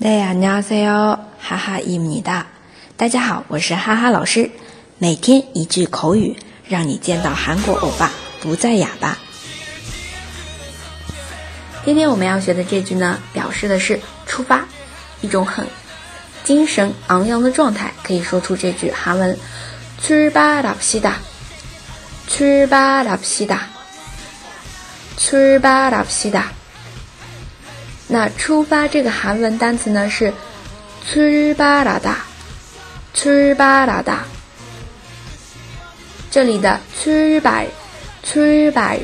大家好，哈哈伊米哒。大家好，我是哈哈老师。每天一句口语，让你见到韩国欧巴不再哑巴。今天我们要学的这句呢，表示的是出发，一种很精神昂扬的状态，可以说出这句韩文：출발합시 다， 출발합시 다， 출발합시 다。 那出发这个韩文单词呢是출발하 다， 출발하 다。 这里的출발 출발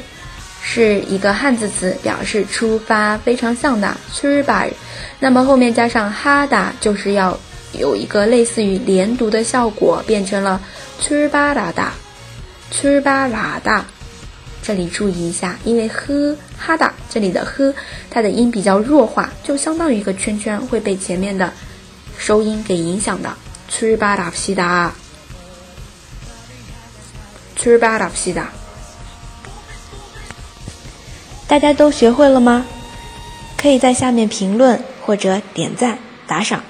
是一个汉字词，表示出发，非常像的출발。那么后面加上哈다就是要有一个类似于连读的效果，变成了출발하 다， 출발하 다。 这里注意一下因为呵哈哒这里的呵它的音比较弱化就相当于一个圈圈会被前面的收音给影响的词巴达西达词巴达西达大家都学会了吗？可以在下面评论或者点赞打赏。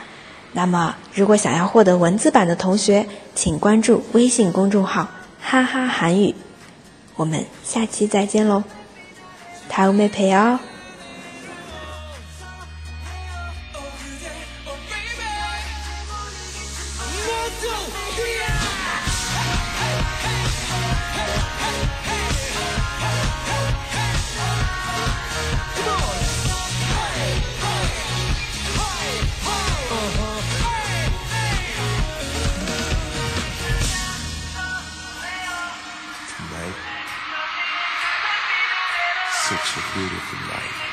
那么如果想要获得文字版的同学请关注微信公众号哈哈韩语。我们下期再见喽，다음에봬요 One, two, three, such a beautiful life.